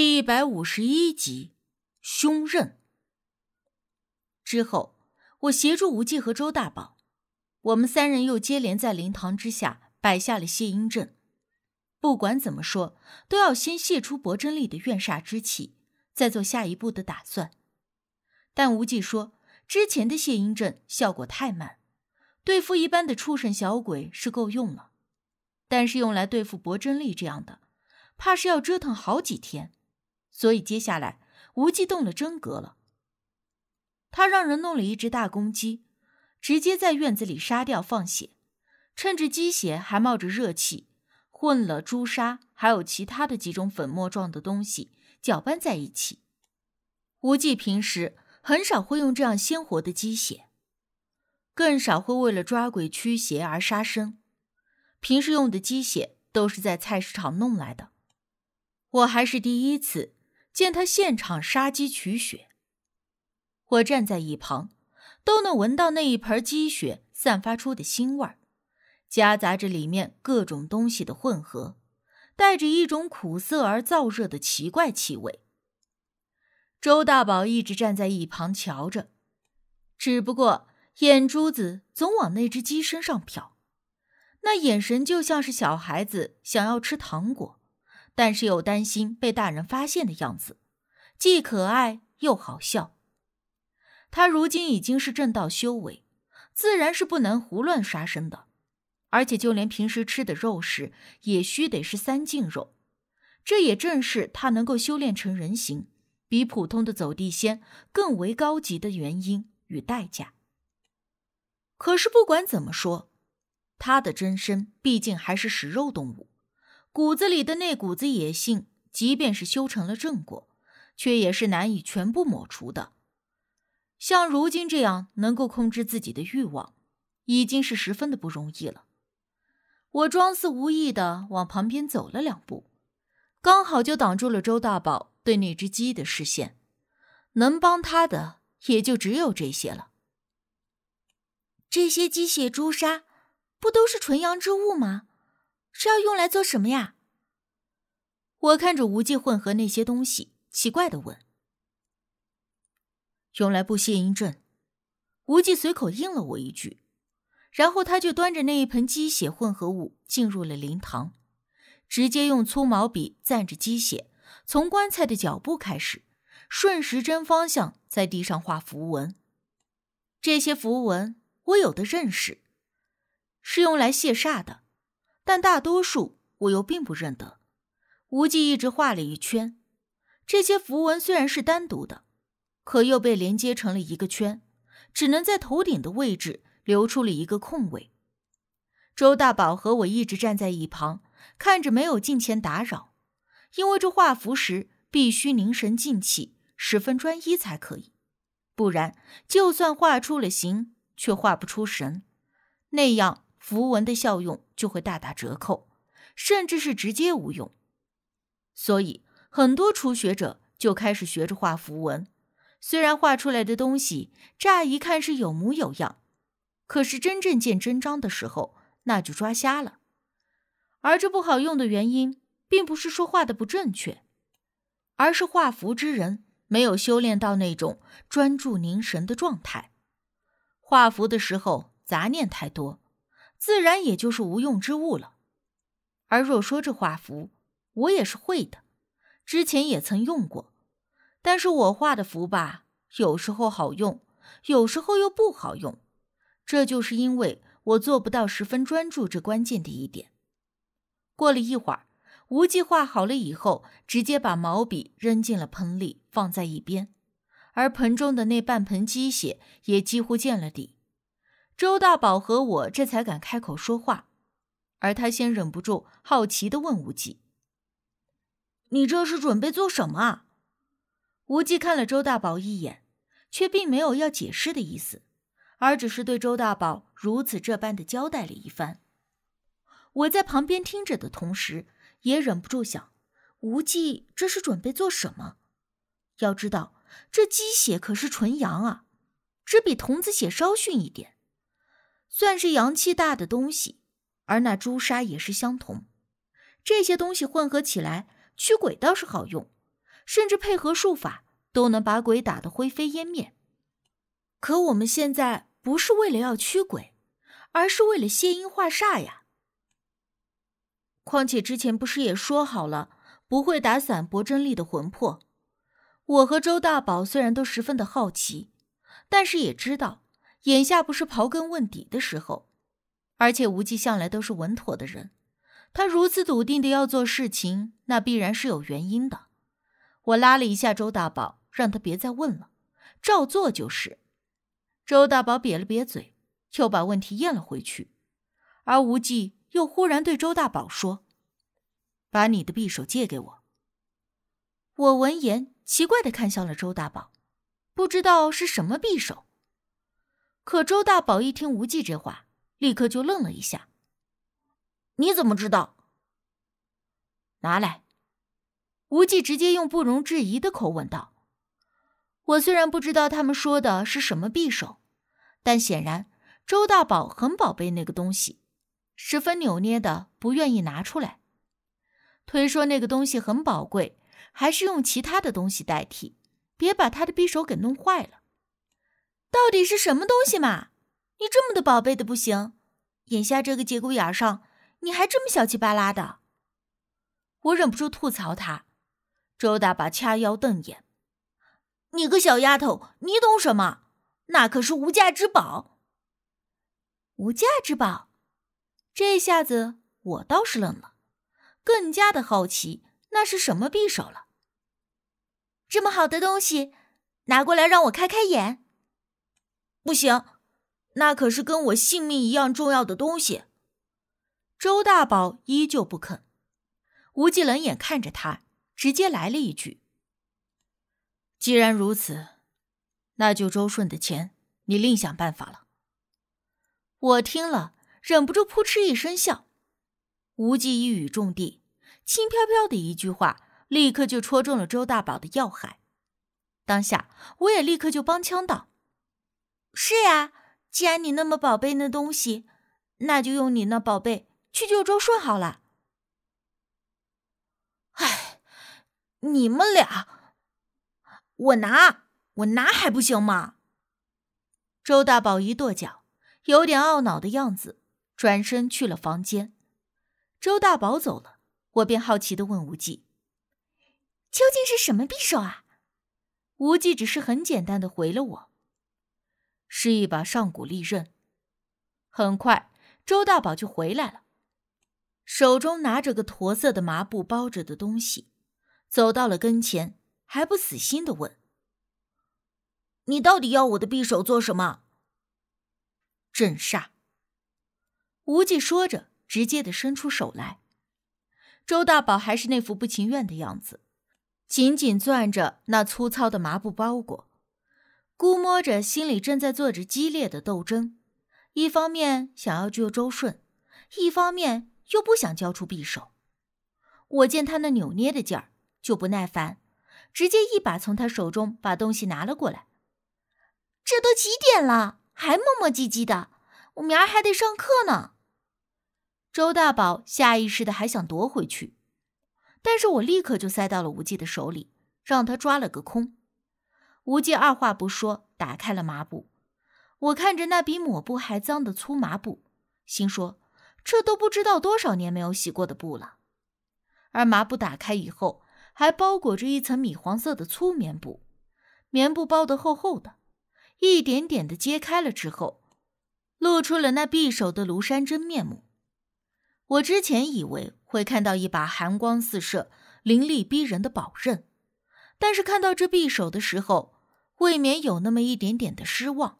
第一百五十一集，凶刃。之后，我协助无忌和周大宝，我们三人又接连在灵堂之下摆下了谢阴阵。不管怎么说，都要先泄出薄真力的怨煞之气，再做下一步的打算。但无忌说，之前的谢阴阵效果太慢，对付一般的畜生小鬼是够用了，但是用来对付薄真力这样的，怕是要折腾好几天。所以接下来，无忌动了真格了。他让人弄了一只大公鸡，直接在院子里杀掉放血，趁着鸡血还冒着热气，混了朱砂还有其他的几种粉末状的东西搅拌在一起。无忌平时很少会用这样鲜活的鸡血，更少会为了抓鬼驱邪而杀生。平时用的鸡血都是在菜市场弄来的。我还是第一次见他现场杀鸡取血。我站在一旁，都能闻到那一盆鸡血散发出的腥味儿，夹杂着里面各种东西的混合，带着一种苦涩而燥热的奇怪气味。周大宝一直站在一旁瞧着，只不过眼珠子总往那只鸡身上瞟，那眼神就像是小孩子想要吃糖果，但是又担心被大人发现的样子，既可爱又好笑。他如今已经是正道修为，自然是不能胡乱杀生的，而且就连平时吃的肉食也须得是三净肉。这也正是他能够修炼成人形，比普通的走地仙更为高级的原因与代价。可是不管怎么说，他的真身毕竟还是食肉动物，骨子里的那股子野性，即便是修成了正果，却也是难以全部抹除的。像如今这样能够控制自己的欲望，已经是十分的不容易了。我装似无意的往旁边走了两步，刚好就挡住了周大宝对那只鸡的视线。能帮他的也就只有这些了。这些鸡血朱砂，不都是纯阳之物吗？是要用来做什么呀？我看着无忌混合那些东西，奇怪的问。用来布谢阴阵，无忌随口应了我一句，然后他就端着那一盆鸡血混合物进入了灵堂，直接用粗毛笔蘸着鸡血，从棺材的脚部开始，顺时针方向在地上画符文。这些符文我有的认识，是用来卸煞的，但大多数我又并不认得。无忌一直画了一圈，这些符文虽然是单独的。可又被连接成了一个圈，只能在头顶的位置留出了一个空位。周大宝和我一直站在一旁，看着没有近前打扰，因为这画符时必须凝神静气，十分专一才可以，不然就算画出了形，却画不出神，那样符文的效用就会大打折扣，甚至是直接无用。所以很多初学者就开始学着画符文。虽然画出来的东西乍一看是有模有样，可是真正见真章的时候，那就抓瞎了。而这不好用的原因，并不是说画的不正确，而是画符之人没有修炼到那种专注凝神的状态，画符的时候杂念太多，自然也就是无用之物了。而若说这画符，我也是会的，之前也曾用过。但是我画的符吧，有时候好用，有时候又不好用，这就是因为我做不到十分专注这关键的一点。过了一会儿，无忌画好了以后，直接把毛笔扔进了盆里，放在一边，而盆中的那半盆鸡血也几乎见了底。周大宝和我这才敢开口说话，而他先忍不住好奇的问无忌：“你这是准备做什么啊？”无忌看了周大宝一眼，却并没有要解释的意思，而只是对周大宝如此这般的交代了一番。我在旁边听着的同时，也忍不住想：无忌这是准备做什么？要知道，这鸡血可是纯阳啊，只比童子血稍逊一点，算是阳气大的东西。而那朱砂也是相同，这些东西混合起来驱鬼倒是好用。甚至配合术法，都能把鬼打得灰飞烟灭。可我们现在不是为了要驱鬼，而是为了谢阴化煞呀。况且之前不是也说好了，不会打散薄真力的魂魄。我和周大宝虽然都十分的好奇，但是也知道，眼下不是刨根问底的时候。而且无忌向来都是稳妥的人，他如此笃定的要做事情，那必然是有原因的。我拉了一下周大宝，让他别再问了，照做就是。周大宝瘪了瘪嘴，又把问题咽了回去。而无忌又忽然对周大宝说：“把你的匕首借给我。”我闻言，奇怪的看向了周大宝，不知道是什么匕首。可周大宝一听无忌这话，立刻就愣了一下。你怎么知道？拿来！无忌直接用不容置疑的口吻道：“我虽然不知道他们说的是什么匕首，但显然周大宝很宝贝那个东西，十分扭捏的不愿意拿出来，推说那个东西很宝贵，还是用其他的东西代替，别把他的匕首给弄坏了。到底是什么东西嘛？”你这么的宝贝的不行，眼下这个节骨眼上，你还这么小气巴拉的，我忍不住吐槽他。周大宝掐腰瞪眼：“你个小丫头，你懂什么？那可是无价之宝。”无价之宝，这下子我倒是愣了，更加的好奇那是什么匕首了。这么好的东西，拿过来让我开开眼。不行。那可是跟我性命一样重要的东西。周大宝依旧不肯。无忌冷眼看着他，直接来了一句：“既然如此，那就周顺的钱你另想办法了。”我听了，忍不住扑哧一声笑。无忌一语中的，轻飘飘的一句话，立刻就戳中了周大宝的要害。当下，我也立刻就帮腔道：“是呀。”既然你那么宝贝那东西，那就用你那宝贝去救周顺好了。哎，你们俩，我拿我拿还不行吗？周大宝一跺脚，有点懊恼的样子，转身去了房间。周大宝走了，我便好奇的问无忌：“究竟是什么匕首啊？”无忌只是很简单的回了我。是一把上古利刃。很快，周大宝就回来了，手中拿着个驼色的麻布包着的东西，走到了跟前，还不死心的问：“你到底要我的匕首做什么？”镇煞。无忌说着，直接的伸出手来。周大宝还是那副不情愿的样子，紧紧攥着那粗糙的麻布包裹。估摸着心里正在做着激烈的斗争，一方面想要救周顺，一方面又不想交出匕首。我见他那扭捏的劲儿，就不耐烦，直接一把从他手中把东西拿了过来。这都几点了，还磨磨唧唧的，我明儿还得上课呢。周大宝下意识的还想夺回去，但是我立刻就塞到了无忌的手里，让他抓了个空。无忌二话不说，打开了麻布。我看着那比抹布还脏的粗麻布，心说：这都不知道多少年没有洗过的布了。而麻布打开以后，还包裹着一层米黄色的粗棉布，棉布包得厚厚的，一点点的揭开了之后，露出了那匕首的庐山真面目。我之前以为会看到一把寒光四射、凌厉逼人的宝刃，但是看到这匕首的时候，未免有那么一点点的失望。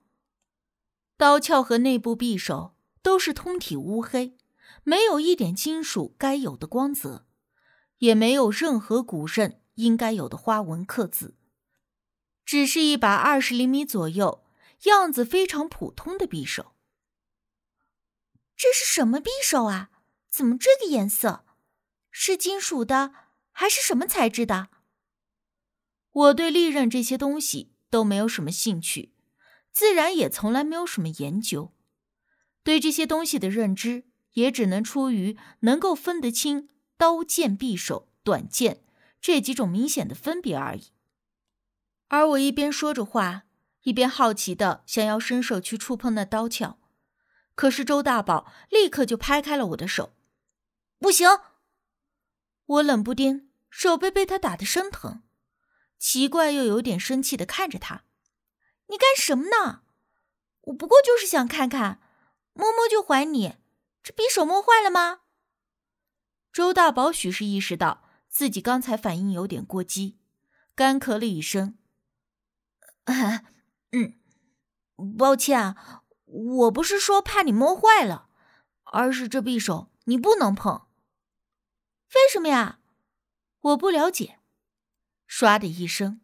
刀鞘和内部匕首都是通体乌黑，没有一点金属该有的光泽，也没有任何古刃应该有的花纹刻字，只是一把二十厘米左右、样子非常普通的匕首。这是什么匕首啊？怎么这个颜色？是金属的还是什么材质的？我对利刃这些东西。都没有什么兴趣，自然也从来没有什么研究，对这些东西的认知也只能出于能够分得清刀剑匕首、短剑、这几种明显的分别而已。而我一边说着话，一边好奇的想要伸手去触碰那刀鞘，可是周大宝立刻就拍开了我的手。不行！我冷不丁手背被他打得生疼，奇怪又有点生气的看着他：“你干什么呢？我不过就是想看看，摸摸就还你。这匕首摸坏了吗？”周大宝许是意识到自己刚才反应有点过激，干咳了一声。嗯，抱歉，我不是说怕你摸坏了，而是这匕首你不能碰。为什么呀？我不了解。唰的一声，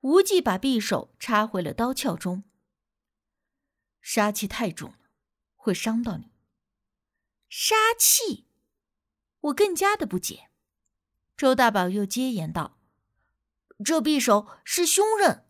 无忌把匕首插回了刀鞘中。杀气太重了，会伤到你。杀气？我更加的不解。周大宝又接言道：“这匕首是凶刃。”